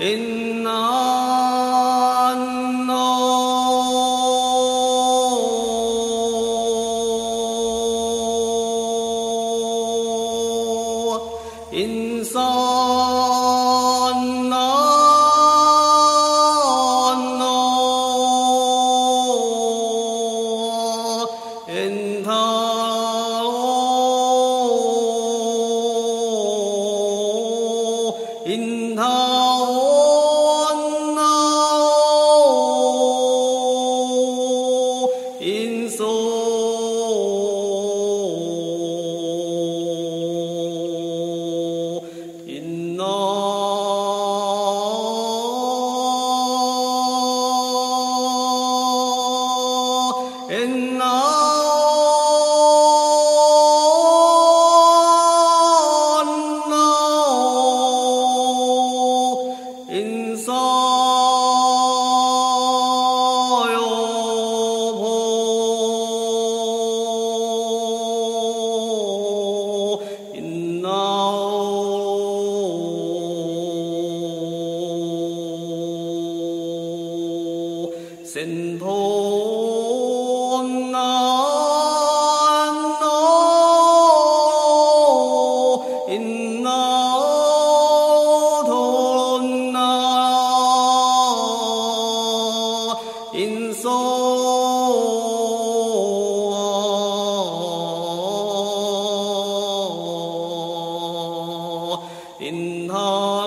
in 心头。 센돈 난노 인나돈 인하